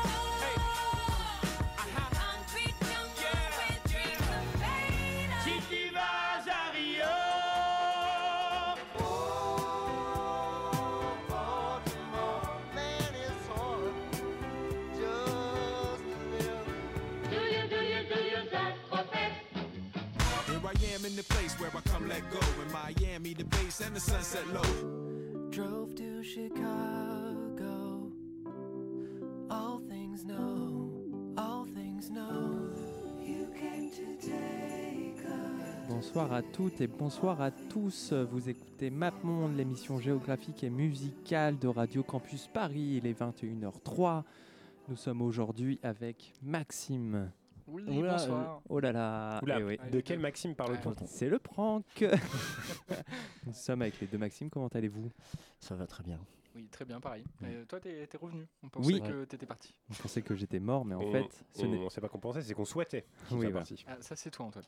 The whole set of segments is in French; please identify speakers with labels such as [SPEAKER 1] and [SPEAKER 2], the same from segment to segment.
[SPEAKER 1] Si
[SPEAKER 2] let go. In Miami, the base and the sunset low.
[SPEAKER 3] Drove to Chicago. All things know, all things know. You came to take us.
[SPEAKER 4] Bonsoir à toutes et bonsoir à tous. Vous écoutez MapMonde, l'émission géographique et musicale de Radio Campus Paris. Il est 21h03. Nous sommes aujourd'hui avec Maxime.
[SPEAKER 5] Oui,
[SPEAKER 4] Oula,
[SPEAKER 5] bonsoir.
[SPEAKER 4] euh, oh là là.
[SPEAKER 5] Oula,
[SPEAKER 4] eh oui.
[SPEAKER 5] de quel Maxime parle-t-on
[SPEAKER 4] C'est le prank. Nous sommes avec les deux Maxime. Comment allez-vous?
[SPEAKER 6] Ça va très bien.
[SPEAKER 5] Oui, très bien, pareil. Et toi, t'es revenu. On
[SPEAKER 4] Oui.
[SPEAKER 5] pensait que t'étais parti.
[SPEAKER 4] On pensait que j'étais mort, mais en
[SPEAKER 7] On-
[SPEAKER 4] fait, ce
[SPEAKER 7] on sait pas qu'on pensait, c'est qu'on souhaitait.
[SPEAKER 4] Oui,
[SPEAKER 7] soit
[SPEAKER 4] voilà.
[SPEAKER 7] parti.
[SPEAKER 5] Ah, ça, c'est toi, Antoine.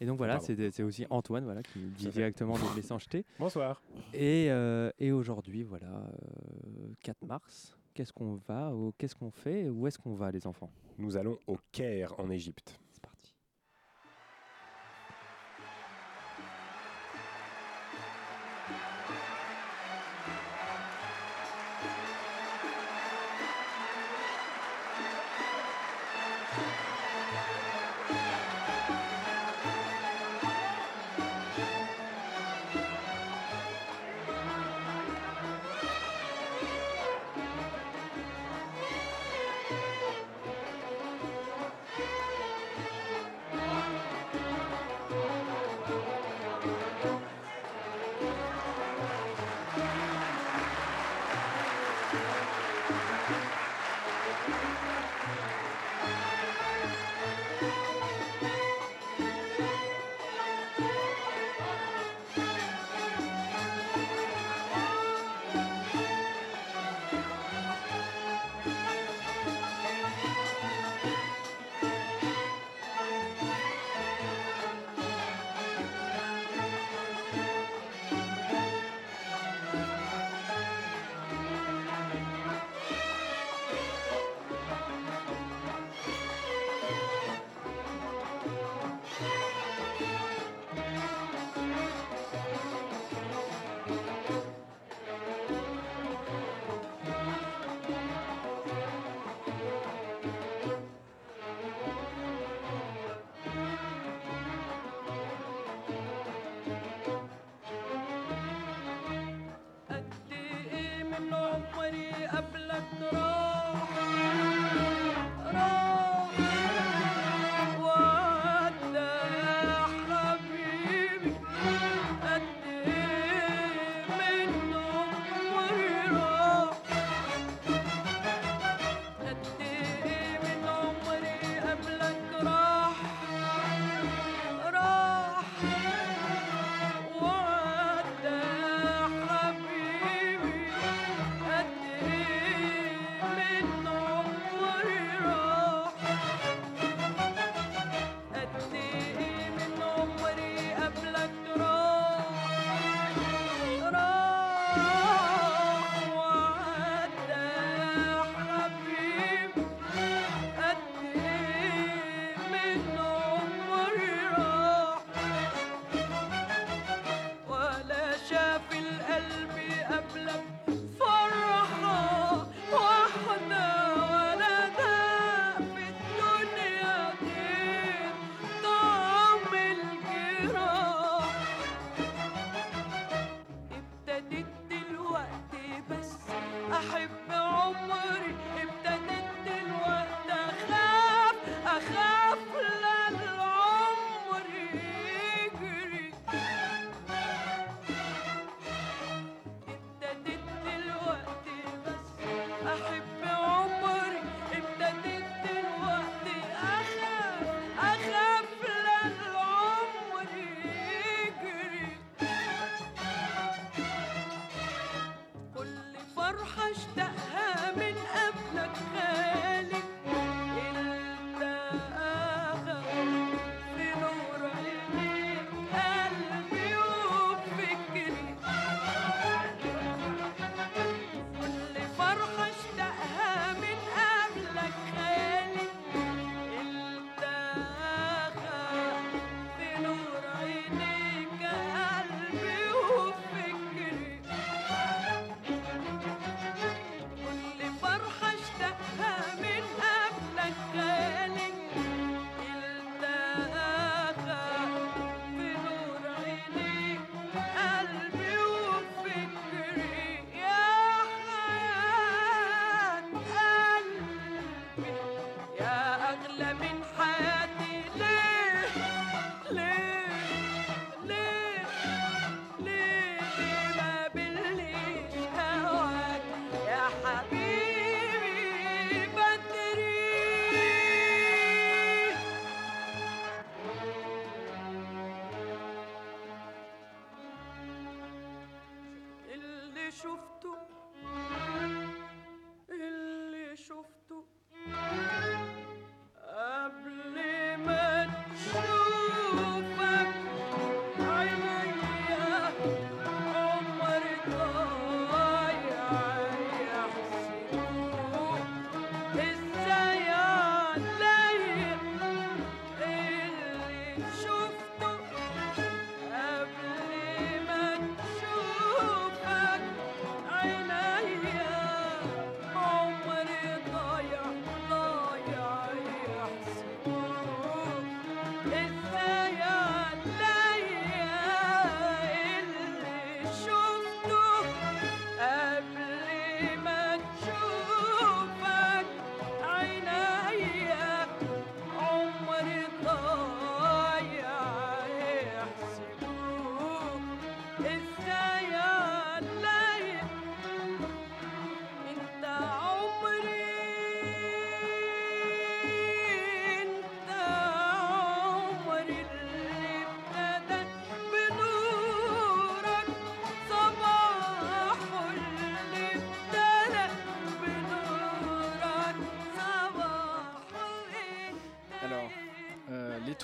[SPEAKER 4] Et donc voilà, c'est aussi Antoine voilà, qui nous dit directement de me laisser en jeter.
[SPEAKER 7] Bonsoir.
[SPEAKER 4] Et, euh, et aujourd'hui, voilà, euh, 4 mars. Qu'est-ce qu'on va Qu'est-ce qu'on fait Où est-ce qu'on va, les enfants?
[SPEAKER 7] Nous allons au Caire, en Égypte.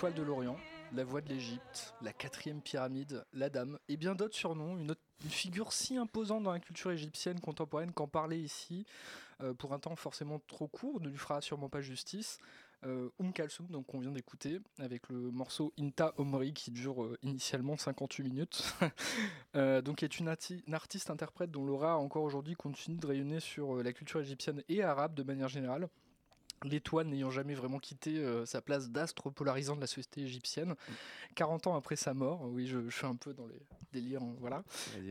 [SPEAKER 5] L'étoile de l'Orient, la voix de l'Égypte, la quatrième pyramide, la dame, et bien d'autres surnoms. Une, figure si imposante dans la culture égyptienne contemporaine qu'en parler ici, euh, pour un temps forcément trop court, ne lui fera sûrement pas justice. Euh, Oum Kalsoum, donc qu'on vient d'écouter, avec le morceau Inta Omri qui dure euh, initialement 58 minutes. Euh, donc est une, une artiste interprète dont l'aura encore aujourd'hui continue de rayonner sur la culture égyptienne et arabe de manière générale l'étoile n'ayant jamais vraiment quitté euh, sa place d'astre polarisant de la société égyptienne. 40 ans après sa mort, oui, je, je suis un peu dans les délires, hein, voilà.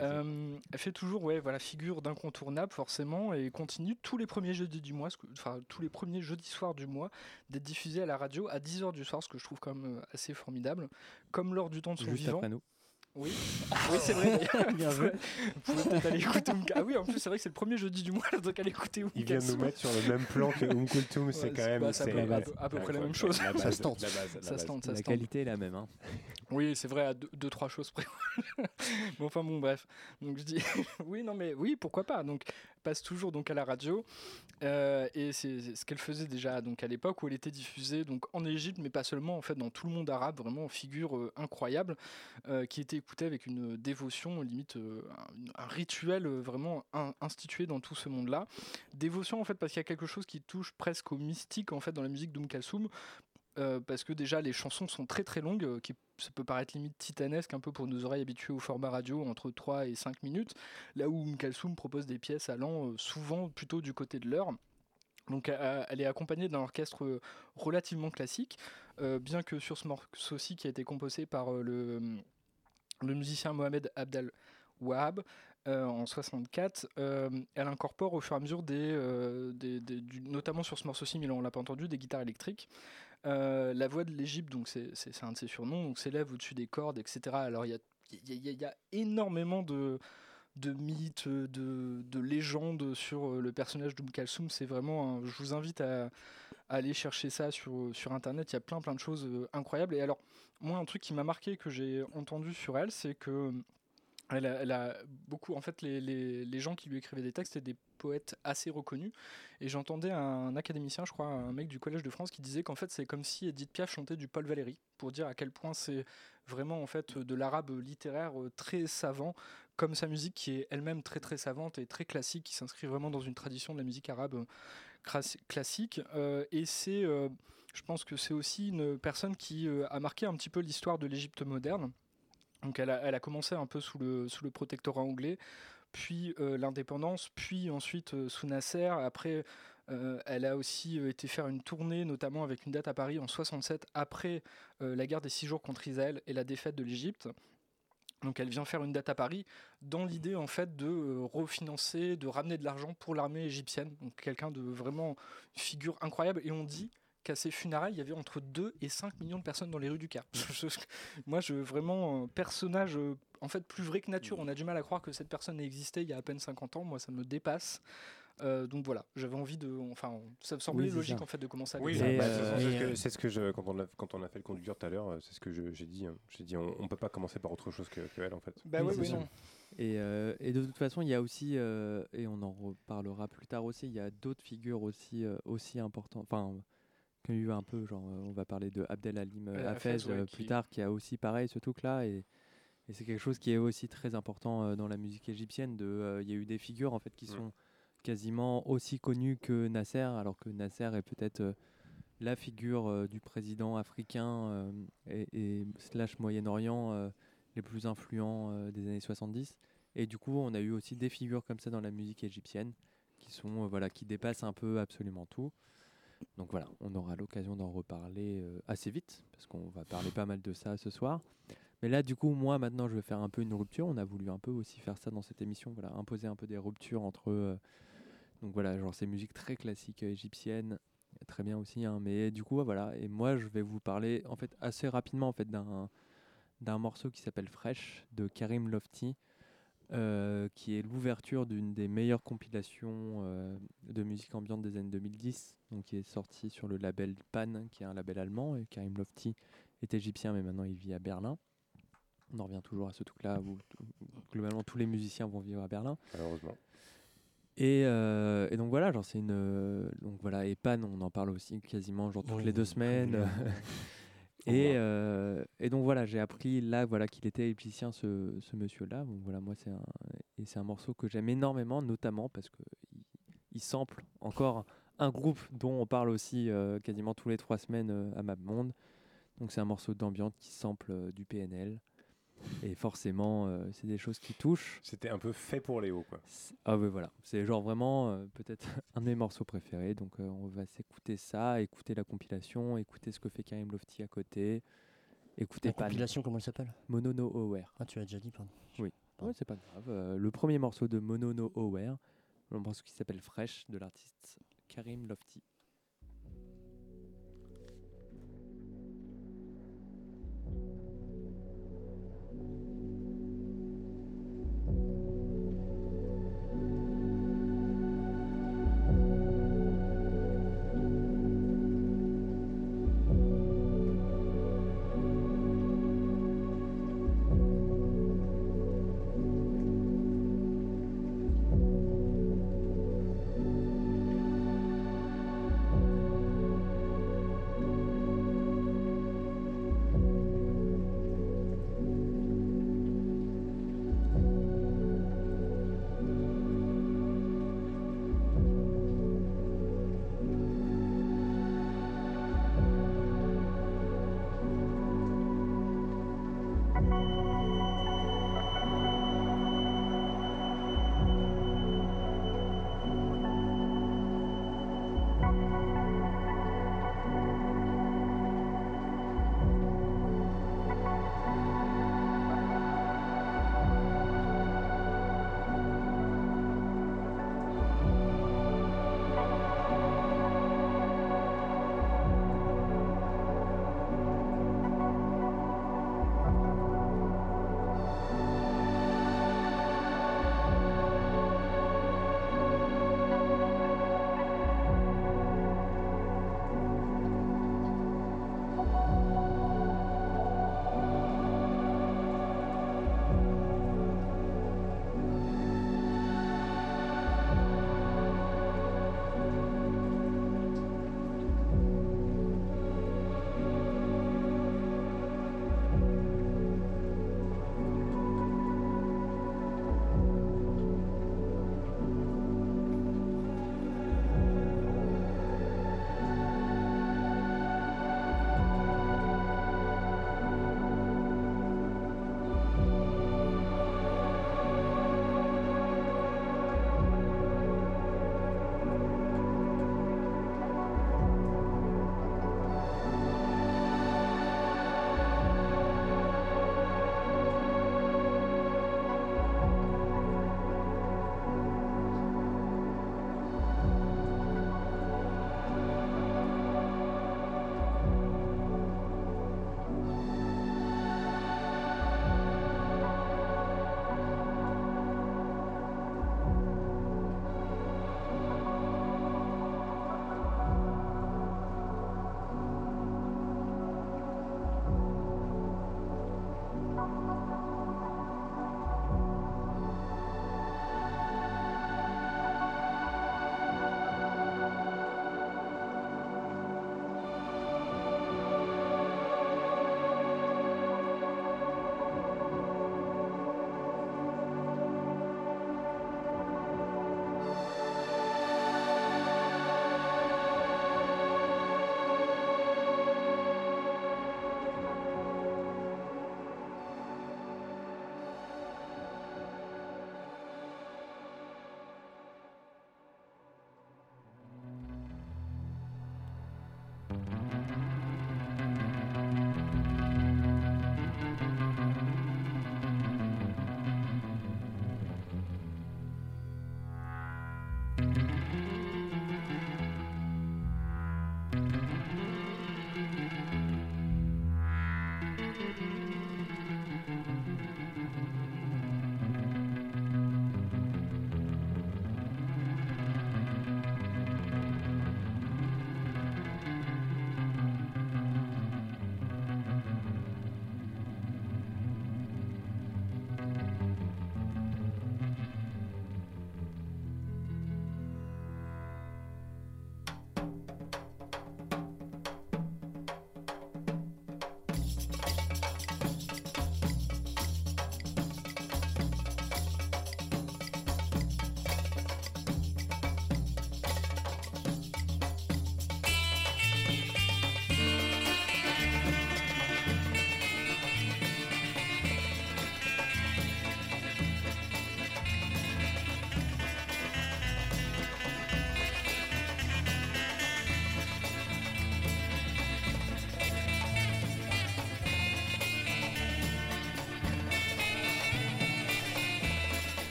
[SPEAKER 5] Euh, elle fait toujours, ouais, voilà, figure d'incontournable forcément, et continue tous les premiers jeudis du mois, ce que- enfin tous les premiers jeudis soirs du mois, d'être diffusée à la radio à 10h du soir, ce que je trouve quand même euh, assez formidable. Comme lors du temps de son
[SPEAKER 4] Juste
[SPEAKER 5] vivant.
[SPEAKER 4] après nous.
[SPEAKER 5] Oui, oui c'est vrai.
[SPEAKER 4] Bien joué.
[SPEAKER 5] Vous pouvez peut-être aller écouter Oum- Ah oui, en plus c'est vrai que c'est le premier jeudi du mois, donc allez écouter Oum
[SPEAKER 8] Il vient de nous mettre sur le même plan que Um Kulthum, c'est quand même.
[SPEAKER 5] bah, c'est à peu-
[SPEAKER 8] c'est-
[SPEAKER 5] à peu- à peu près la même chose.
[SPEAKER 8] La
[SPEAKER 5] Ça se tente.
[SPEAKER 8] La
[SPEAKER 5] Ça se tente,
[SPEAKER 4] qualité est la même. hein.
[SPEAKER 5] Oui, c'est vrai, à deux, deux, trois choses près. mais enfin bon, bref. Donc je dis, oui, non, mais oui, pourquoi pas. Donc passe toujours donc à la radio, Euh, et c'est ce qu'elle faisait déjà donc à l'époque où elle était diffusée donc en Égypte, mais pas seulement en fait dans tout le monde arabe, vraiment en figure euh, incroyable, euh, qui était écoutée avec une dévotion limite un, rituel vraiment in- institué dans tout ce monde-là. Dévotion en fait parce qu'il y a quelque chose qui touche presque au mystique en fait dans la musique d'Oum Kalsoum. Euh, parce que déjà les chansons sont très très longues, euh, qui ça peut paraître limite titanesque un peu pour nos oreilles habituées au format radio entre 3 et 5 minutes, là où Oum Kalsoum propose des pièces allant euh, souvent plutôt du côté de l'heure. Donc elle est accompagnée d'un orchestre euh, relativement classique, bien que sur ce morceau-ci qui a été composé par le, musicien Mohamed Abdel Wahab en 64, euh, elle incorpore au fur et à mesure des, notamment sur ce morceau-ci, mais on l'a pas entendu, des guitares électriques. Euh, la voix de l'Égypte, donc c'est un de ses surnoms, donc s'élève au-dessus des cordes, etc. Alors il y a, énormément de, mythes, de, de légendes sur euh, le personnage d'Oum Kalsoum. C'est vraiment, je vous invite à, aller chercher ça sur, sur internet. Il y a plein plein de choses euh, incroyables. Et alors, moi, un truc qui m'a marqué que j'ai entendu sur elle, c'est que Elle a, beaucoup, en fait, les, gens qui lui écrivaient des textes étaient des poètes assez reconnus. Et j'entendais un académicien, je crois, un mec du Collège de France, qui disait qu'en fait, c'est comme si Edith Piaf chantait du Paul Valéry, pour dire à quel point c'est vraiment en fait de l'arabe littéraire euh, très savant, comme sa musique qui est elle-même très très savante et très classique, qui s'inscrit vraiment dans une tradition de la musique arabe euh, classique. Euh, et c'est, je pense que c'est aussi une personne qui a marqué un petit peu l'histoire de l'Égypte moderne. Donc elle a, commencé un peu sous le, sous protectorat anglais, puis euh, l'indépendance, puis ensuite euh, sous Nasser. Après, euh, elle a aussi été faire une tournée, notamment avec une date à Paris en 67, après la guerre des six jours contre Israël et la défaite de l'Égypte. Donc elle vient faire une date à Paris dans l'idée en fait de refinancer, de ramener de l'argent pour l'armée égyptienne. Donc quelqu'un de vraiment une figure incroyable. Et on dit qu'à ses funérailles, il y avait entre 2 et 5 millions de personnes dans les rues du Caire. Moi, je vraiment un personnage euh, en fait plus vrai que nature. On a du mal à croire que cette personne ait existé il y a à peine 50 ans. Moi, ça me dépasse. Euh, donc voilà, j'avais envie de. Enfin, ça me semblait
[SPEAKER 4] Oui,
[SPEAKER 5] logique
[SPEAKER 4] ça.
[SPEAKER 5] en fait de commencer à
[SPEAKER 8] Oui, bah,
[SPEAKER 4] euh,
[SPEAKER 8] c'est ce que-
[SPEAKER 4] euh,
[SPEAKER 8] c'est ce que je quand on a quand on a fait le conducteur tout à l'heure, euh, c'est ce que j'ai dit. hein. J'ai dit on, on peut pas commencer par autre chose que, que elle en fait.
[SPEAKER 5] Bah
[SPEAKER 4] Oui,
[SPEAKER 5] oui, non.
[SPEAKER 4] Et, euh, et de toute façon, il y a aussi, euh, et on en reparlera plus tard aussi, il y a d'autres figures aussi, euh, aussi importantes. Enfin, ont eu un peu, genre, euh, on va parler de Abdel Halim
[SPEAKER 5] Euh,
[SPEAKER 4] euh,
[SPEAKER 5] Hafez, ouais,
[SPEAKER 4] euh,
[SPEAKER 5] qui-
[SPEAKER 4] plus tard, qui a aussi pareil ce truc-là. Et, et c'est quelque chose qui est aussi très important dans la musique égyptienne. Il y a eu des figures en fait qui
[SPEAKER 8] Mm.
[SPEAKER 4] sont quasiment aussi connues que Nasser, alors que Nasser est peut-être la figure du président africain et, et slash Moyen-Orient les plus influents des années 70. Et du coup, on a eu aussi des figures comme ça dans la musique égyptienne qui sont euh, voilà qui dépassent un peu absolument tout. Donc voilà, on aura l'occasion d'en reparler euh, assez vite parce qu'on va parler pas mal de ça ce soir. Mais là, du coup, moi maintenant, je vais faire un peu une rupture. On a voulu un peu aussi faire ça dans cette émission, voilà, imposer un peu des ruptures entre euh, donc voilà, genre ces musiques très classiques euh, égyptiennes, très bien aussi. hein, mais du coup, voilà. Et moi, je vais vous parler en fait assez rapidement en fait d'un d'un morceau qui s'appelle Fresh de Karim Lofty, euh, qui est l'ouverture d'une des meilleures compilations euh, de musique ambiante des années 2010, donc qui est sorti sur le label Pan, qui est un label allemand. Et Karim Lofty est égyptien, mais maintenant il vit à Berlin. On en revient toujours à ce truc-là où, où globalement tous les musiciens vont vivre à Berlin.
[SPEAKER 8] Malheureusement.
[SPEAKER 4] Et, euh, et donc voilà, genre c'est une euh, donc voilà et Pan, on en parle aussi quasiment genre toutes
[SPEAKER 6] Oui,
[SPEAKER 4] les deux semaines. et, euh, et donc voilà, j'ai appris là voilà qu'il était égyptien ce, ce monsieur-là. Donc voilà, moi c'est un et c'est un morceau que j'aime énormément, notamment parce que il, il sample encore un groupe dont on parle aussi euh, quasiment tous les trois semaines euh, à MapMonde. Donc c'est un morceau d'ambiance qui sample euh, du PNL. Et forcément, euh, c'est des choses qui touchent.
[SPEAKER 8] C'était un peu fait pour Léo quoi.
[SPEAKER 4] C'est- Ah oui, voilà. C'est genre vraiment euh, peut-être un de mes morceaux préférés. Donc euh, on va s'écouter ça, écouter la compilation, écouter ce que fait Karim Lofty à côté, écouter
[SPEAKER 6] La
[SPEAKER 4] Pan.
[SPEAKER 6] compilation, comment elle s'appelle?
[SPEAKER 4] Mono No Aware.
[SPEAKER 6] Ah, tu l'as déjà dit, pardon.
[SPEAKER 4] Oui.
[SPEAKER 6] Pardon.
[SPEAKER 4] Ouais, c'est pas grave. Euh, le premier morceau de Mono No Aware, le morceau qui s'appelle Fresh de l'artiste Karim Lofty.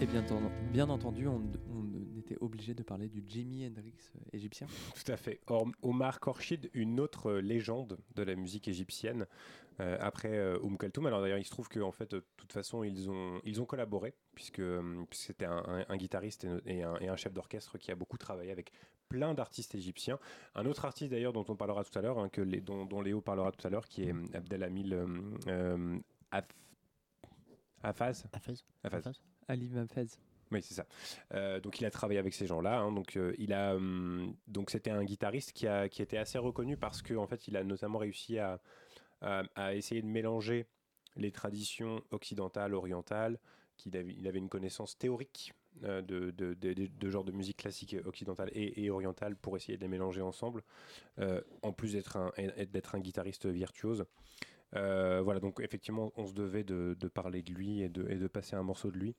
[SPEAKER 4] Et bien, entendu- bien entendu, on, on était obligé de parler du Jimi Hendrix euh, égyptien.
[SPEAKER 8] Tout à fait. Or- Omar Khorshid, une autre euh, légende de la musique égyptienne, euh, après euh, Oum Kaltoum. Alors d'ailleurs, il se trouve que en fait, de toute façon, ils ont, ils ont collaboré, puisque, puisque c'était un, un- un guitariste et, et un, et un chef d'orchestre qui a beaucoup travaillé avec plein d'artistes égyptiens. Un autre artiste d'ailleurs dont on parlera tout à l'heure, hein, que les, dont, dont Léo parlera tout à l'heure, qui est Abdelhamid euh, euh, Af- Hafaz.
[SPEAKER 6] Hafez
[SPEAKER 8] Hafaz.
[SPEAKER 4] Ali Mafez.
[SPEAKER 8] Oui, c'est ça. Euh, donc il a travaillé avec ces gens-là. hein. donc euh, il a hum, donc c'était un guitariste qui a qui était assez reconnu parce que en fait il a notamment réussi à, à, essayer de mélanger les traditions occidentales, orientales. Qu'il avait, il avait une connaissance théorique euh, de, de, de, de- de musique classique occidentale et, et orientale pour essayer de les mélanger ensemble. euh, en plus d'être un d'être un guitariste virtuose. Euh, voilà, donc effectivement, on se devait de, de parler de lui et de, et de passer un morceau de lui.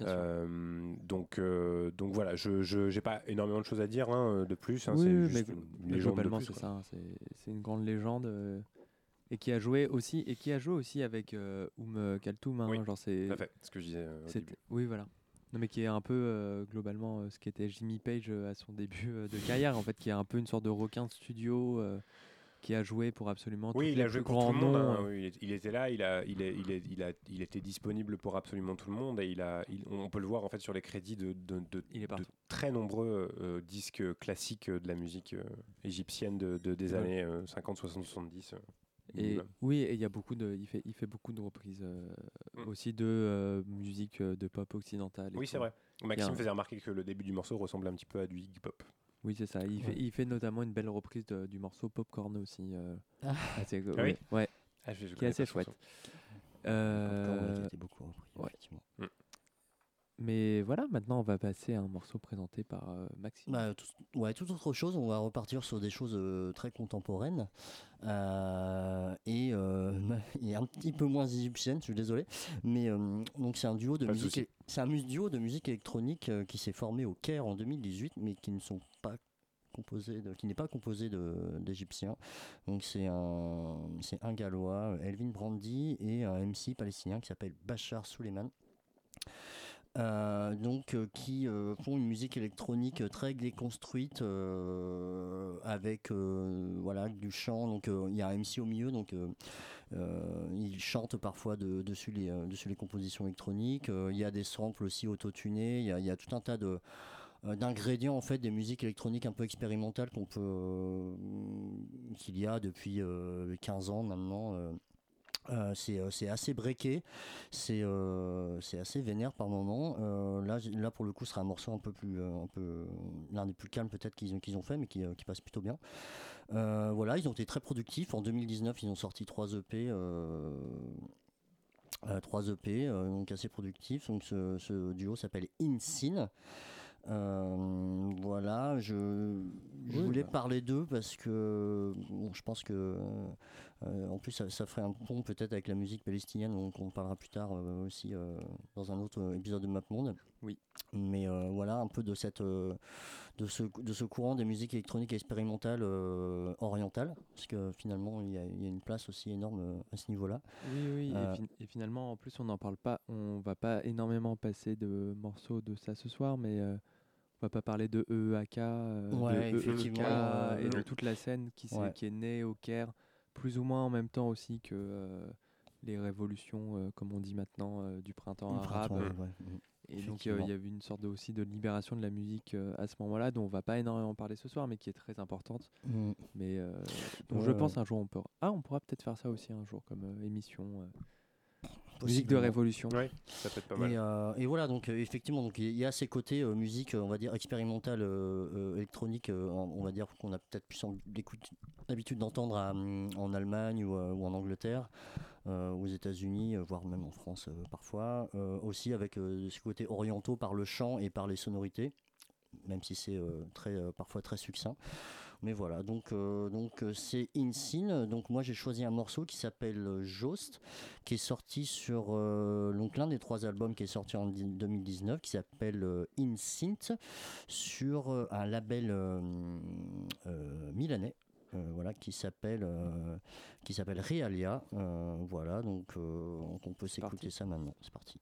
[SPEAKER 8] Euh, donc, euh, donc voilà, je n'ai pas énormément de choses à dire hein, de plus. hein,
[SPEAKER 4] oui,
[SPEAKER 8] c'est
[SPEAKER 4] mais
[SPEAKER 8] juste
[SPEAKER 4] glo-
[SPEAKER 8] une
[SPEAKER 4] mais
[SPEAKER 8] légende de
[SPEAKER 4] globalement, c'est ça. C'est une grande légende. euh, et qui a joué aussi et qui a joué aussi avec Oum Kaltoum hein,
[SPEAKER 8] Oui,
[SPEAKER 4] genre c'est
[SPEAKER 8] Tout à fait, ce que je disais au
[SPEAKER 4] c'est-
[SPEAKER 8] début.
[SPEAKER 4] oui voilà non mais qui est un peu globalement ce qu'était Jimmy Page à son début de carrière en fait qui est un peu une sorte de requin de studio qui a joué pour absolument
[SPEAKER 8] Oui, il
[SPEAKER 4] les
[SPEAKER 8] a joué pour tout le monde. hein,
[SPEAKER 4] euh.
[SPEAKER 8] oui, il, était là, il a, il, est, il, est, il, a, il était disponible pour absolument tout le monde et il a, on peut le voir en fait sur les crédits de, de, de-
[SPEAKER 4] Il est
[SPEAKER 8] de
[SPEAKER 4] partout.
[SPEAKER 8] très nombreux euh, disques classiques euh, de la musique euh, égyptienne de, de- des
[SPEAKER 4] Ouais.
[SPEAKER 8] années euh, 50, 60, 70. euh,
[SPEAKER 4] Et oui, et il y a beaucoup de, il fait, il fait beaucoup de reprises euh,
[SPEAKER 8] Mm.
[SPEAKER 4] aussi de euh, musique de pop occidentale.
[SPEAKER 8] Oui, c'est vrai.
[SPEAKER 4] A
[SPEAKER 8] Maxime
[SPEAKER 4] un-
[SPEAKER 8] faisait remarquer que le début du morceau ressemblait un petit peu à du hip hop.
[SPEAKER 4] Oui, c'est ça. Il, fait, il fait notamment une belle reprise de- du morceau Popcorn aussi. euh,
[SPEAKER 6] Ah.
[SPEAKER 4] assez-
[SPEAKER 8] Ah oui
[SPEAKER 4] ouais,
[SPEAKER 8] Ah, je- je
[SPEAKER 4] qui est assez chouette.
[SPEAKER 6] Popcorn,
[SPEAKER 4] Euh,
[SPEAKER 6] beaucoup repris,
[SPEAKER 4] ouais.
[SPEAKER 6] effectivement.
[SPEAKER 4] mais voilà, maintenant on va passer à un morceau présenté par euh, Maxime.
[SPEAKER 6] Bah, tout, ouais, toute autre chose, on va repartir sur des choses euh, très contemporaines euh, et, euh, et un petit peu moins égyptiennes, je suis désolé. Mais euh, donc c'est un duo de
[SPEAKER 8] Pas
[SPEAKER 6] musique, c'est un duo de musique électronique euh, qui s'est formé au Caire en 2018, mais qui ne sont pas composé de, qui n'est pas composé d'Égyptiens. Donc c'est un, c'est un Gallois, Elvin Brandy, et un MC palestinien qui s'appelle Bachar Suleiman. Euh, donc euh, qui euh, font une musique électronique euh, très déconstruite euh, avec euh, voilà du chant donc euh, il y a un MC au milieu donc euh, euh, il chante parfois de- dessus les euh, dessus les compositions électroniques Euh, il y a des samples aussi autotunés il y a, il y a tout un tas euh, d'ingrédients en fait des musiques électroniques un peu expérimentales qu'on peut euh, qu'il y a depuis euh, 15 ans maintenant euh, euh, c'est euh, assez breaké, c'est euh, assez vénère par moment. Euh, là, pour le coup, ce sera un morceau un peu plus, euh, un l'un des plus calmes peut-être qu'ils ont, fait, mais euh, qui passe plutôt bien. Euh, voilà, ils ont été très productifs. En 2019, ils ont sorti trois EP. Euh, euh, trois EP, donc assez productifs. Donc ce, ce duo s'appelle InSyn. Euh, voilà, je, je
[SPEAKER 4] Oui,
[SPEAKER 6] voulais
[SPEAKER 4] bah.
[SPEAKER 6] parler d'eux parce que bon, je pense que en plus ça, ça ferait un pont peut-être avec la musique palestinienne, donc on parlera plus tard euh, aussi euh, dans un autre euh, épisode de MapMonde.
[SPEAKER 4] Oui.
[SPEAKER 6] Mais euh, voilà un peu de cette euh, de ce de ce courant des musiques électroniques expérimentales euh, orientales, parce que finalement il y, a, il y a une place aussi énorme euh, à ce niveau-là.
[SPEAKER 4] Oui, oui, et
[SPEAKER 6] Euh,
[SPEAKER 4] fin- et, finalement, en plus, on n'en parle pas, on va pas énormément passer de morceaux de ça ce soir, mais euh, on va pas parler de EEAK, euh,
[SPEAKER 6] Ouais,
[SPEAKER 4] de EEK
[SPEAKER 6] euh,
[SPEAKER 4] et de toute la scène qui,
[SPEAKER 6] Ouais.
[SPEAKER 4] qui est née au Caire, plus ou moins en même temps aussi que euh, les révolutions, euh, comme on dit maintenant, euh, du printemps arabe.
[SPEAKER 6] Printemps, ouais.
[SPEAKER 4] Et donc, il y a eu une sorte de, aussi de libération de la musique à ce moment-là, dont on va pas énormément parler ce soir, mais qui est très importante.
[SPEAKER 6] Mm.
[SPEAKER 4] Mais
[SPEAKER 6] Ouais,
[SPEAKER 4] je pense un jour on peut. Ah, on pourra peut-être faire ça aussi un jour comme émission. Musique de révolution.
[SPEAKER 8] Ouais, ça peut être pas mal.
[SPEAKER 6] Et, euh, et voilà, donc euh, effectivement, donc il y a ces côtés euh, musique, on va dire expérimentale, euh, euh, électronique, euh, on va dire qu'on a peut-être plus l'habitude d'entendre en Allemagne ou, euh, ou en Angleterre, euh, aux États-Unis, euh, voire même en France euh, parfois. Euh, aussi avec euh, ce côté orientaux par le chant et par les sonorités, même si c'est euh, très euh, parfois très succinct. Mais voilà, donc euh, donc euh, c'est InSyn. Donc moi j'ai choisi un morceau qui s'appelle euh, Jost, qui est sorti sur euh, donc l'un des trois albums qui est sorti en di- 2019, qui s'appelle InSynth, sur un label milanais. euh, voilà, qui s'appelle euh, qui s'appelle Realia. Euh, voilà, donc on peut s'écouter ça maintenant. C'est parti.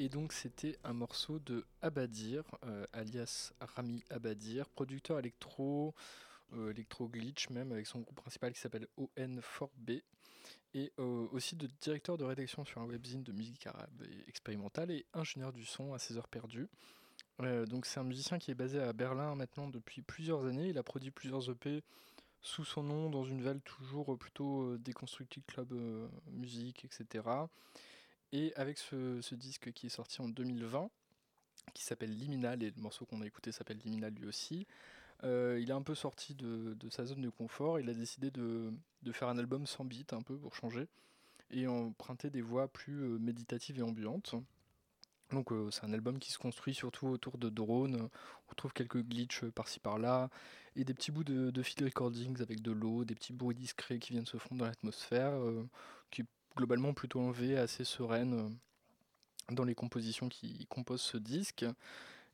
[SPEAKER 5] Et donc c'était un morceau de Abadir, euh, alias Rami Abadir, producteur électro, euh, électro glitch même, avec son groupe principal qui s'appelle ON4B, et euh, aussi de directeur de rédaction sur un webzine de musique arabe et expérimentale et ingénieur du son à ses heures perdues. Donc c'est un musicien qui est basé à Berlin maintenant depuis plusieurs années. Il a produit plusieurs EP sous son nom dans une veille toujours plutôt déconstructive club musique, etc. Et avec ce, disque qui est sorti en 2020, qui s'appelle Liminal, et le morceau qu'on a écouté s'appelle Liminal lui aussi, euh, il est un peu sorti de, sa zone de confort. Il a décidé de, faire un album sans beat un peu pour changer et emprunter des voix plus euh, méditatives et ambiantes. Donc euh, c'est un album qui se construit surtout autour de drones. On retrouve quelques glitches par-ci par-là et des petits bouts de, de field recordings avec de l'eau, des petits bruits discrets qui viennent se fondre dans l'atmosphère, globalement plutôt enlevée, assez sereine euh, dans les compositions qui composent ce disque.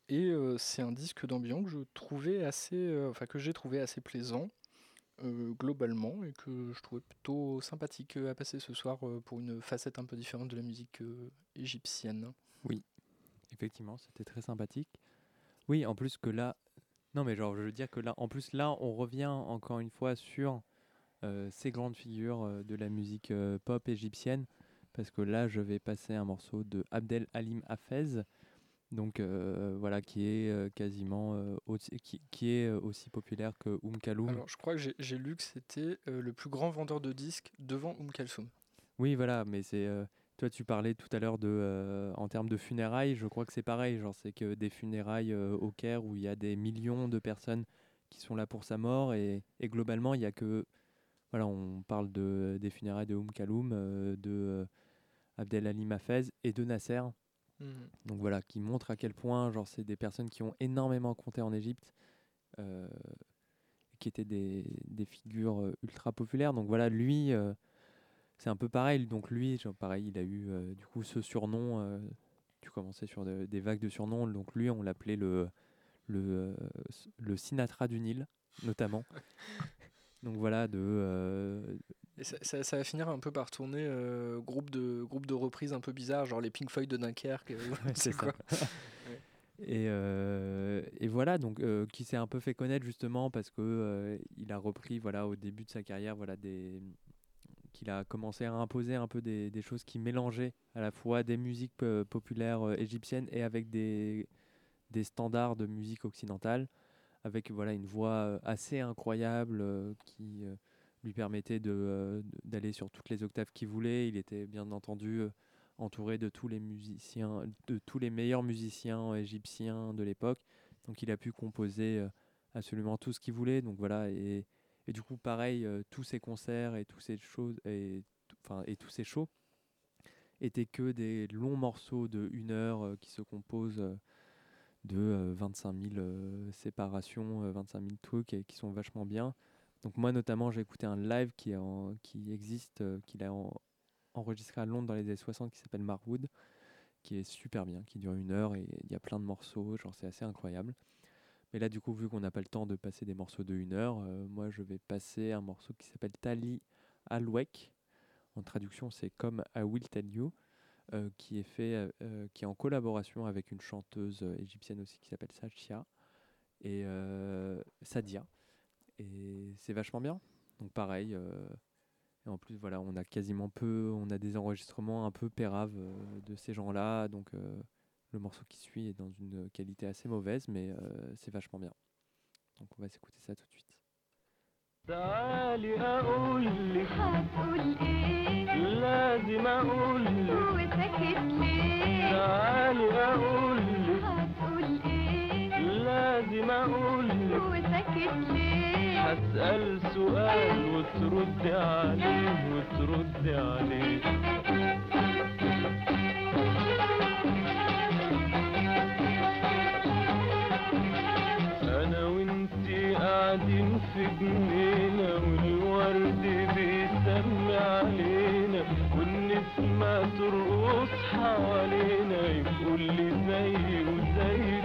[SPEAKER 5] Et euh, c'est un disque d'ambiance que je trouvais assez, euh, enfin que j'ai trouvé assez plaisant globalement et que je trouvais plutôt sympathique à passer ce soir pour une facette un peu différente de la musique égyptienne.
[SPEAKER 4] Oui, effectivement, c'était très sympathique. Oui, en plus que là, non mais genre je veux dire que là, en plus là, on revient encore une fois sur ces grandes figures euh, de la musique euh, pop égyptienne, parce que là, je vais passer un morceau de Abdel Halim Hafez, donc euh, voilà, qui est euh, quasiment euh, aussi, qui, qui est euh, aussi populaire que Oum Kaloum.
[SPEAKER 5] Alors je crois que j'ai- lu que c'était euh, le plus grand vendeur de disques devant Oum Kalsoum.
[SPEAKER 4] Oui, voilà, mais c'est. euh, toi, tu parlais tout à l'heure de. euh, en termes de funérailles, je crois que c'est pareil. Genre, c'est que des funérailles euh, au Caire où il y a des millions de personnes qui sont là pour sa mort et, et globalement, il y a que. Voilà, on parle de, des funérailles de Oum Kaloum, euh, de euh, Abdel Ali Mafez et de Nasser.
[SPEAKER 5] Mhm.
[SPEAKER 4] Donc voilà, qui montre à quel point, genre, c'est des personnes qui ont énormément compté en Égypte, euh, qui étaient des, des figures euh, ultra populaires. Donc voilà, lui, c'est un peu pareil. Donc lui, genre, pareil, il a eu du coup ce surnom. tu commençais sur de- des vagues de surnoms. Donc lui, on l'appelait le, le Sinatra du Nil, notamment. Donc voilà, de, euh,
[SPEAKER 5] Et ça, ça- ça va finir un peu par tourner euh, groupe, de, groupe de reprises un peu bizarres, genre les Pink Floyd de Dunkerque. euh,
[SPEAKER 4] Ouais,
[SPEAKER 5] c'est quoi.
[SPEAKER 4] Et, euh, et voilà, donc euh, qui s'est un peu fait connaître justement parce que euh, il a repris voilà au début de sa carrière voilà des qu'il a commencé à imposer un peu des, des choses qui mélangeaient à la fois des musiques populaires égyptiennes et avec des des standards de musique occidentale avec voilà une voix euh, assez incroyable euh, qui euh, lui permettait d'aller sur toutes les octaves qu'il voulait. Il était bien entendu entouré de tous les musiciens, de tous les meilleurs musiciens égyptiens de l'époque. Donc il a pu composer absolument tout ce qu'il voulait. Donc voilà et, et du coup pareil, tous ces concerts et tous ces choses et enfin et tous ces shows étaient que des longs morceaux de une heure qui se composent de euh, 25 000 euh, séparations, euh, 25 000 trucs qui sont vachement bien. Donc moi notamment j'ai écouté un live qui, qui existe, euh, qu'il a en- enregistré à Londres dans les années 60 qui s'appelle Marwood, qui est super bien, qui dure une heure et il y a plein de morceaux, genre c'est assez incroyable. Mais là du coup vu qu'on n'a pas le temps de passer des morceaux de une heure, euh, moi je vais passer un morceau qui s'appelle Tali Alwek. En traduction c'est comme I Will Tell You. Euh, qui est fait, euh, euh, qui est en collaboration avec une chanteuse égyptienne aussi qui s'appelle Sachia et Sadia. Et c'est vachement bien. Donc pareil. et en plus, voilà, on a quasiment peu, on a des enregistrements un peu péraves de ces gens-là. Donc le morceau qui suit est dans une qualité assez mauvaise, mais c'est vachement bien. Donc on va s'écouter ça tout de suite.
[SPEAKER 7] تعالي أقول لك
[SPEAKER 9] هتقول إيه؟
[SPEAKER 7] لازم أقول لك
[SPEAKER 9] وساكت ليه؟
[SPEAKER 7] تعالي أقول لك
[SPEAKER 9] هتقول إيه؟
[SPEAKER 7] لازم أقول لك
[SPEAKER 9] وساكت ليه؟
[SPEAKER 7] هسأل سؤال وتردي عليه وتردي عليه في جنينة والورد بيسمي علينا والنسمة ترقص حوالينا يقول لي زي وزيك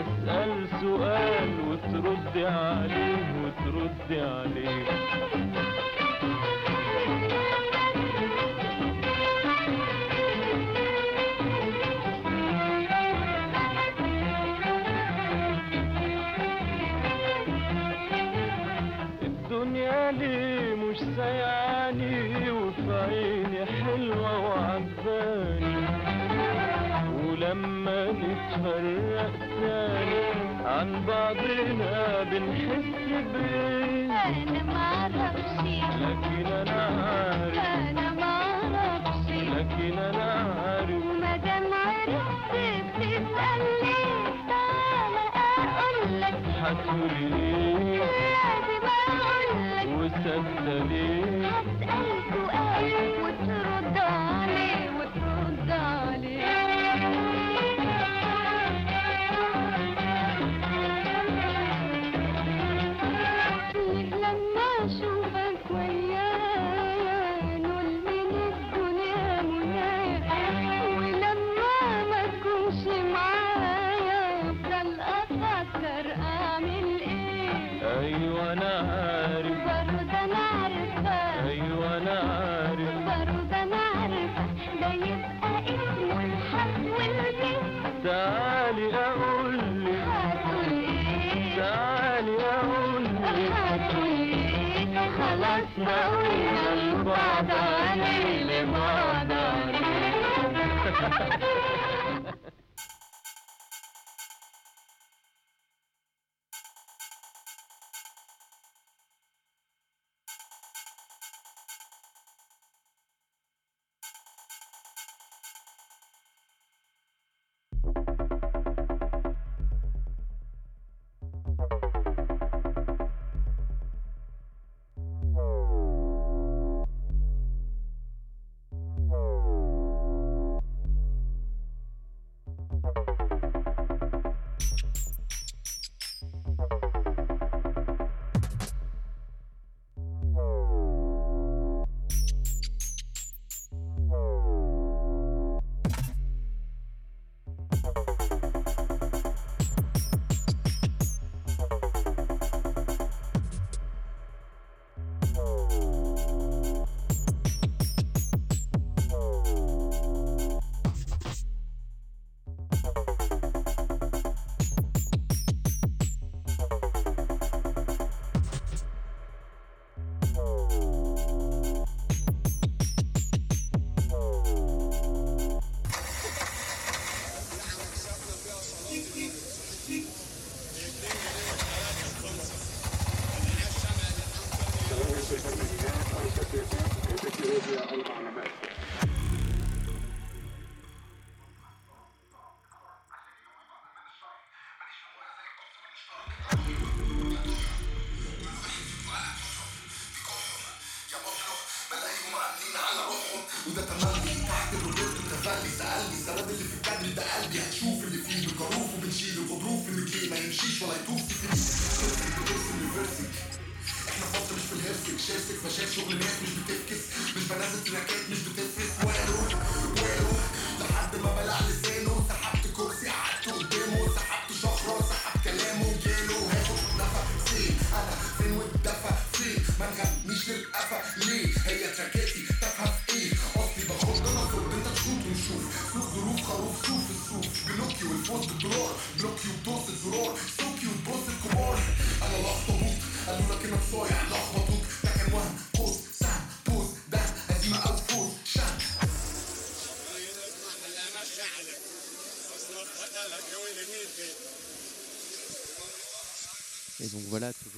[SPEAKER 9] أسأل سؤال
[SPEAKER 7] وتردي عليه وتردي عليه. عن بعضنا بنحس بايه
[SPEAKER 9] أنا معرفش
[SPEAKER 7] لكن أنا عارف.
[SPEAKER 9] أنا معرفش
[SPEAKER 7] لكن أنا عارف.
[SPEAKER 9] ومادام عرفت بتسأل ليه تعالى أقول لك
[SPEAKER 7] هتقولي إيه
[SPEAKER 9] لازم
[SPEAKER 10] أقول لك
[SPEAKER 4] وسكتة ليه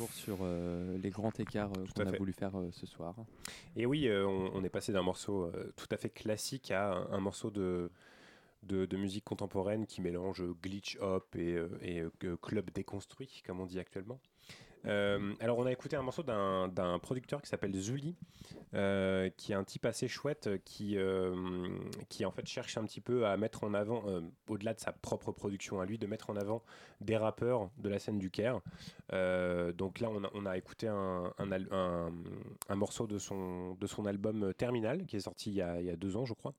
[SPEAKER 4] toujours sur euh, les grands écarts euh, qu'on a
[SPEAKER 8] fait.
[SPEAKER 4] voulu faire euh, ce soir.
[SPEAKER 8] Et oui, on, on est passé d'un morceau tout à fait classique à un, un morceau de, de, de musique contemporaine qui mélange glitch hop et, club déconstruit, comme on dit actuellement. Euh, alors, on a écouté un morceau d'un producteur qui s'appelle Zully, euh, qui est un type assez chouette, euh, qui, qui en fait cherche un petit peu à mettre en avant, au-delà de sa propre production à lui, de mettre en avant des rappeurs de la scène du Caire. Donc là, on a, écouté un, un, morceau de son, de son album Terminal, qui est sorti il y a, deux ans, je crois.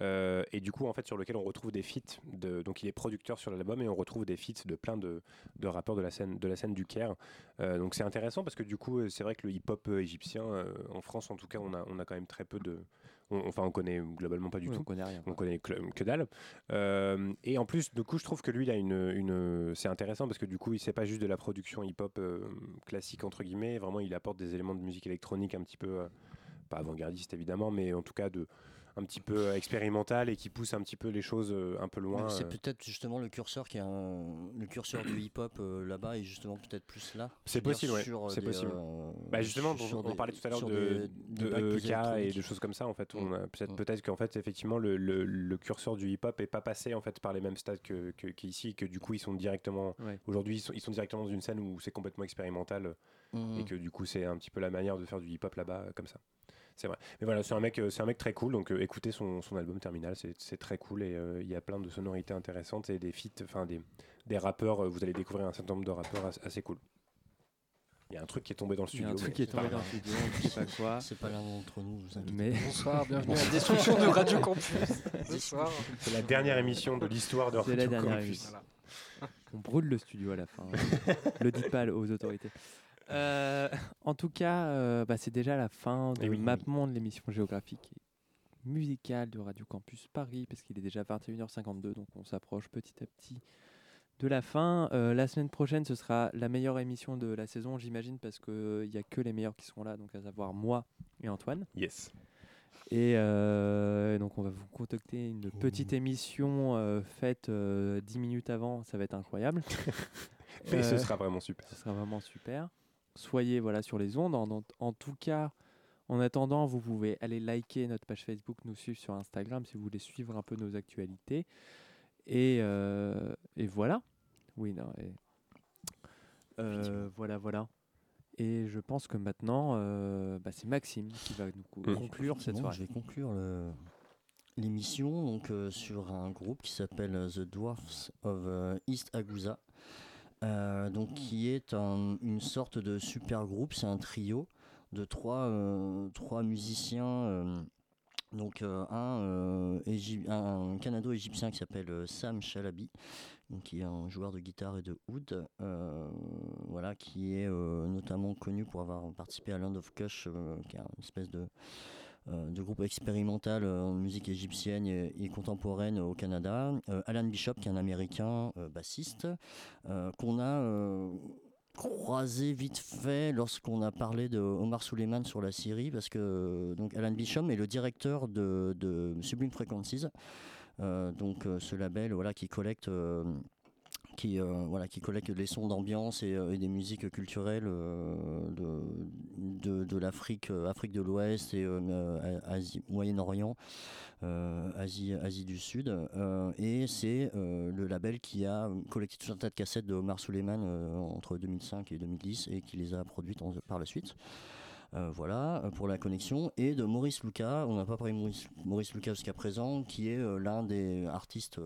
[SPEAKER 8] Et du coup, en fait, sur lequel on retrouve des feats. Donc, il est producteur sur l'album et on retrouve des feats de plein de, de rappeurs de la scène, de la scène du Caire. Euh, donc, c'est intéressant parce que du coup, c'est vrai que le hip-hop euh, égyptien, euh, en France en tout cas, on a, on a quand même très peu de. on- enfin, on connaît globalement pas du
[SPEAKER 4] Oui,
[SPEAKER 8] tout.
[SPEAKER 4] on connaît rien.
[SPEAKER 8] On connaît que, dalle. Euh, et en plus, du coup, je trouve que lui, il a une, une c'est intéressant parce que du coup, il c'est pas juste de la production hip-hop euh, classique entre guillemets. Vraiment, il apporte des éléments de musique électronique un petit peu, euh, pas avant-gardiste évidemment, mais en tout cas de un petit peu euh, expérimental et qui pousse un petit peu les choses euh, un peu loin.
[SPEAKER 6] C'est
[SPEAKER 8] euh.
[SPEAKER 6] peut-être justement le curseur qui est un- le curseur du hip-hop euh, là-bas est justement peut-être plus là.
[SPEAKER 8] C'est possible, ouais. C'est possible.
[SPEAKER 6] euh,
[SPEAKER 8] Bah justement,
[SPEAKER 6] sur
[SPEAKER 8] on,
[SPEAKER 6] des-
[SPEAKER 8] parlait tout à l'heure de,
[SPEAKER 6] des-
[SPEAKER 8] de
[SPEAKER 6] des
[SPEAKER 8] EK et de choses comme ça. En fait, on
[SPEAKER 6] Mm.
[SPEAKER 8] peut-être
[SPEAKER 6] Mm.
[SPEAKER 8] peut-être qu'en fait, effectivement, le, le- le curseur du hip-hop est pas passé en fait par les mêmes stades que que- qu'ici, et que du coup, ils sont directement.
[SPEAKER 4] Ouais.
[SPEAKER 8] Aujourd'hui, ils sont, ils sont directement dans une scène où c'est complètement expérimental
[SPEAKER 6] Mhm.
[SPEAKER 8] et que du coup, c'est un petit peu la manière de faire du hip-hop là-bas, comme ça. C'est vrai. Mais voilà, c'est un mec, euh, c'est un mec très cool. Donc, euh, écoutez son, son album Terminal, c'est très cool et euh, il y a plein de sonorités intéressantes et des feats, enfin des, des rappeurs. euh, vous allez découvrir un certain nombre de rappeurs as- assez cool. Il y a un truc qui est tombé dans le
[SPEAKER 4] Il y a
[SPEAKER 8] studio.
[SPEAKER 4] un truc qui est tombé dans le studio, on ne sait pas quoi.
[SPEAKER 6] C'est pas l'un d'entre nous, vous inquiétez
[SPEAKER 4] Mais
[SPEAKER 5] Bonsoir, bienvenue à Destruction de Radio Campus. Bonsoir.
[SPEAKER 8] C'est la dernière émission de l'histoire de
[SPEAKER 4] C'est la
[SPEAKER 8] Radio Campus.
[SPEAKER 4] émission. On brûle le studio à la fin. hein. le dites pas aux autorités. Euh, en tout cas, euh, bah, c'est déjà la fin de
[SPEAKER 8] Eh oui, oui.
[SPEAKER 4] MapMonde, l'émission géographique et musicale de Radio Campus Paris, parce qu'il est déjà 21h52, donc on s'approche petit à petit de la fin. Euh, la semaine prochaine, ce sera la meilleure émission de la saison, j'imagine, parce qu'il n'y a que les meilleurs qui seront là, donc à savoir moi et Antoine.
[SPEAKER 8] Yes.
[SPEAKER 4] Et euh, donc on va vous contacter une petite émission euh, faite euh, 10 minutes avant, ça va être incroyable.
[SPEAKER 8] Mais ce sera vraiment super.
[SPEAKER 4] Ce sera vraiment super. Soyez voilà sur les ondes. En, en- en tout cas, en attendant, vous pouvez aller liker notre page Facebook, nous suivre sur Instagram si vous voulez suivre un peu nos actualités. Et, euh, et voilà. Oui, non. et- Euh, voilà, voilà. Et je pense que maintenant, euh, bah, c'est Maxime qui va nous co-
[SPEAKER 8] Mm.
[SPEAKER 4] conclure cette soirée.
[SPEAKER 6] Je vais conclure le- l'émission donc euh, sur un groupe qui s'appelle The Dwarfs of euh, East Agusa, euh, donc qui est un- une sorte de super groupe. C'est un trio de trois, euh, trois musiciens. euh, donc un, un, Canado-égyptien qui s'appelle Sam Chalabi, donc qui est un joueur de guitare et de oud, voilà, qui est notamment connu pour avoir participé à Land of Kush, qui est une espèce de, de groupe expérimental euh, en musique égyptienne et, contemporaine au Canada. Euh, Alan Bishop, qui est un américain euh, bassiste, euh, qu'on a euh, croisé vite fait lorsqu'on a parlé de Omar Suleiman sur la Syrie, parce que euh, Alan Bishop est le directeur de, Sublime Frequencies, euh, donc euh, ce label voilà, qui collecte. euh, qui, euh, voilà, qui collecte les sons d'ambiance et, euh, des musiques culturelles euh, de, l'Afrique, Afrique de l'Ouest et Moyen-Orient, Asie, du Sud. Et c'est le label qui a collecté tout un tas de cassettes de Omar Suleiman entre 2005 et 2010 et qui les a produites par la suite. Voilà pour la connexion et de Maurice Lucas on n'a pas parlé de Maurice, Maurice Lucas jusqu'à présent qui est l'un des artistes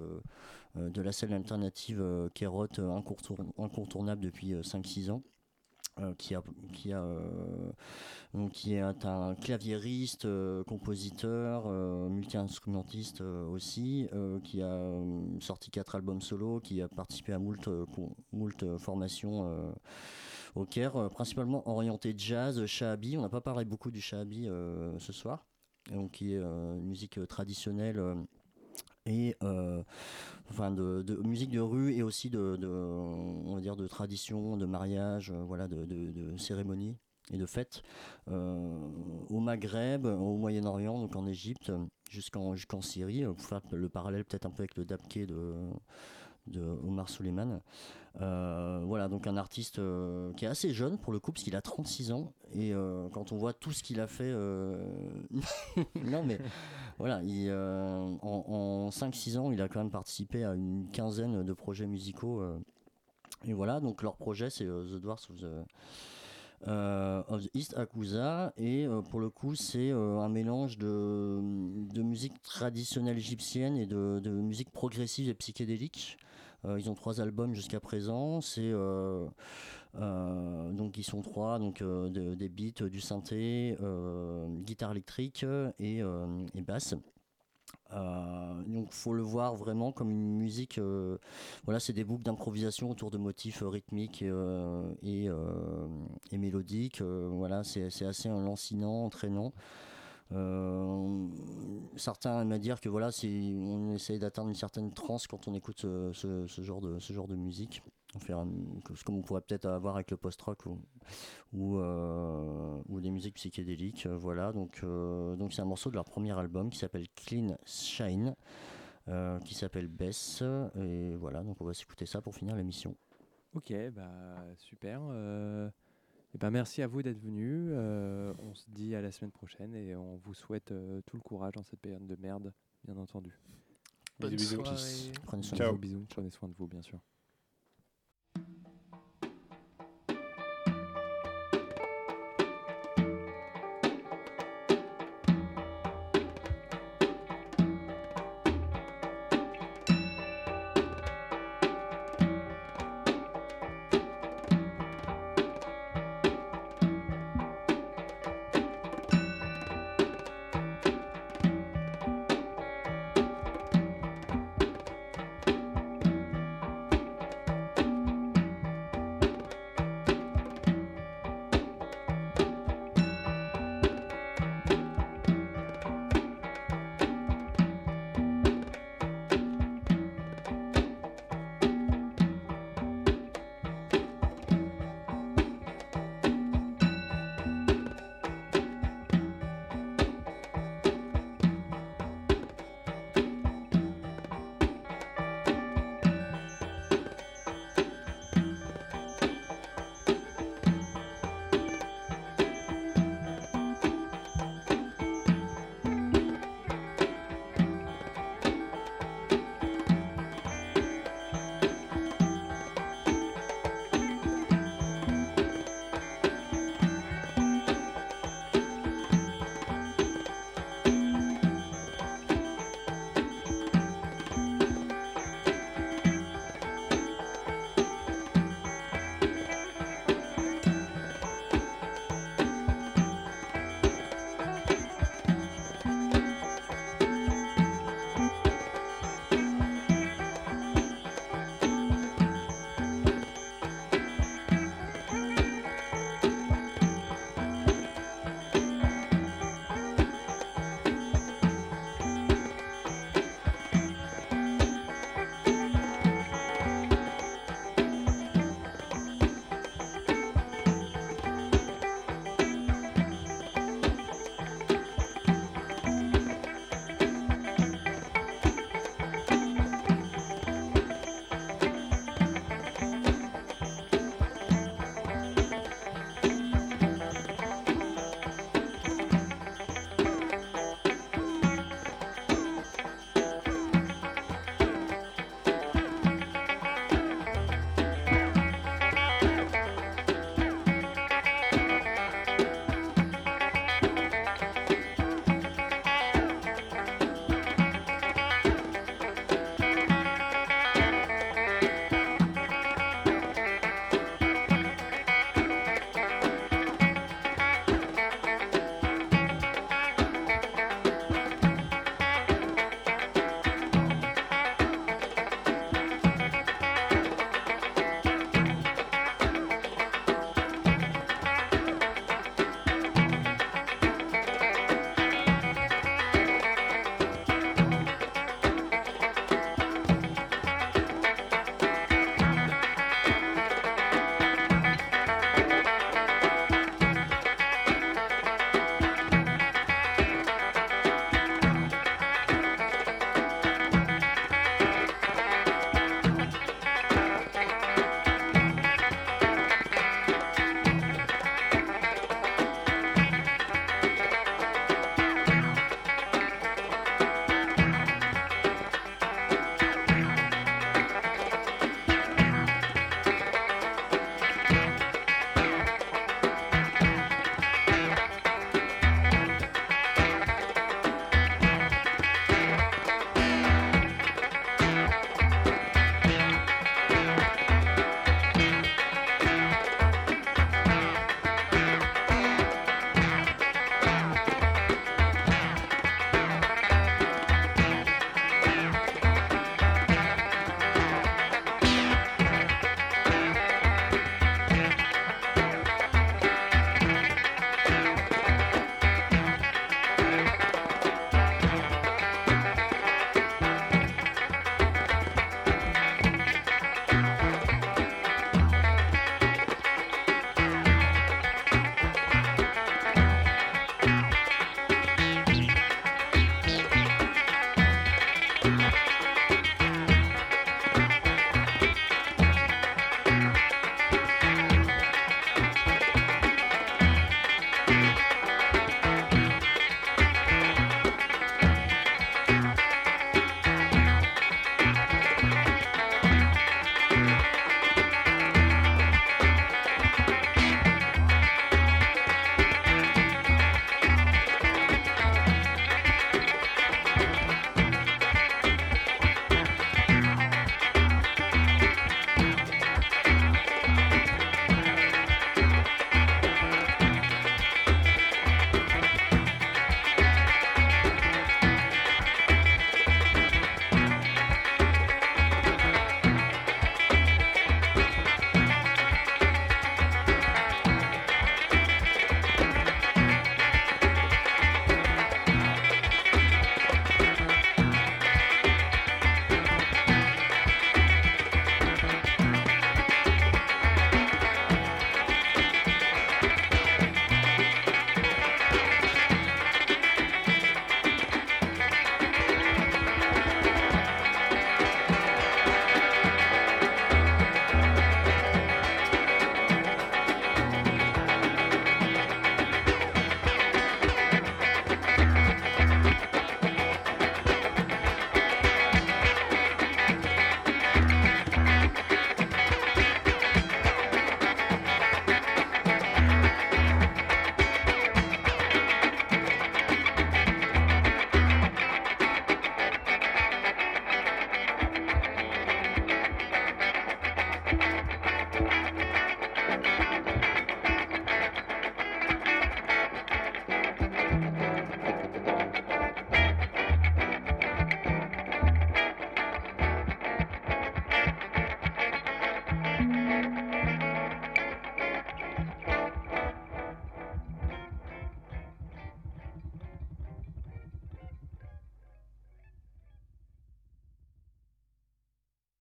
[SPEAKER 6] de la scène alternative euh, Kérotte euh, incontour- incontournable depuis 5-6 ans euh, qui a, qui, a, euh, donc qui est un claviériste, euh, compositeur, euh, multi-instrumentiste euh, aussi, euh, qui a euh, sorti quatre albums solo, qui a participé à moult, euh, moult euh, formations euh, au Caire, euh, principalement orienté jazz, shahabi. On n'a pas parlé beaucoup du shahabi euh, ce soir, donc qui est euh, une musique euh, traditionnelle. Et euh, enfin de, musique de rue et aussi de, on va dire de tradition, de mariage, euh, voilà, de, de, cérémonies et de fêtes euh, au Maghreb, au Moyen-Orient, donc en Égypte, jusqu'en jusqu'en Syrie. Pour faire le parallèle peut-être un peu avec le dabke de de Omar Suleiman. Voilà, donc un artiste qui est assez jeune pour le coup, parce qu'il a 36 ans. Et euh, quand on voit tout ce qu'il a fait, euh, non mais voilà, il, euh, en, en 5-6 ans, il a quand même participé à une quinzaine de projets musicaux. et voilà, donc leur projet, c'est The Dwarfs of the, East Akusa. Et pour le coup, c'est un mélange de, musique traditionnelle égyptienne et de, de musique progressive et psychédélique. Ils ont trois albums jusqu'à présent. C'est donc ils sont trois, donc euh, de- des beats, du synthé, euh, guitare électrique et, euh, et basse. Euh, donc faut le voir vraiment comme une musique. euh, voilà, c'est des boucles d'improvisation autour de motifs euh, rythmiques euh, et, euh, et mélodiques. Euh, voilà, c'est assez lancinant, entraînant. Euh, certains aiment à dire que voilà, on essaye d'atteindre une certaine transe quand on écoute ce- ce genre de ce genre de musique. On fait un- comme on pourrait peut-être avoir avec le post-rock ou ou, euh, ou des musiques psychédéliques. euh, voilà, donc euh, donc c'est un morceau de leur premier album qui s'appelle Clean Shine, euh, qui s'appelle Bess. Et voilà, donc on va s'écouter ça pour finir l'émission.
[SPEAKER 4] Ok, bah super. euh, et ben merci à vous d'être venus. euh, on se dit à la semaine prochaine et on vous souhaite euh, tout le courage dans cette période de merde, bien entendu.
[SPEAKER 5] Bonne
[SPEAKER 8] Bisous, bisous.
[SPEAKER 6] Prenez soin de
[SPEAKER 8] Ciao.
[SPEAKER 6] vous.
[SPEAKER 4] Bisous, prenez soin de vous, bien sûr.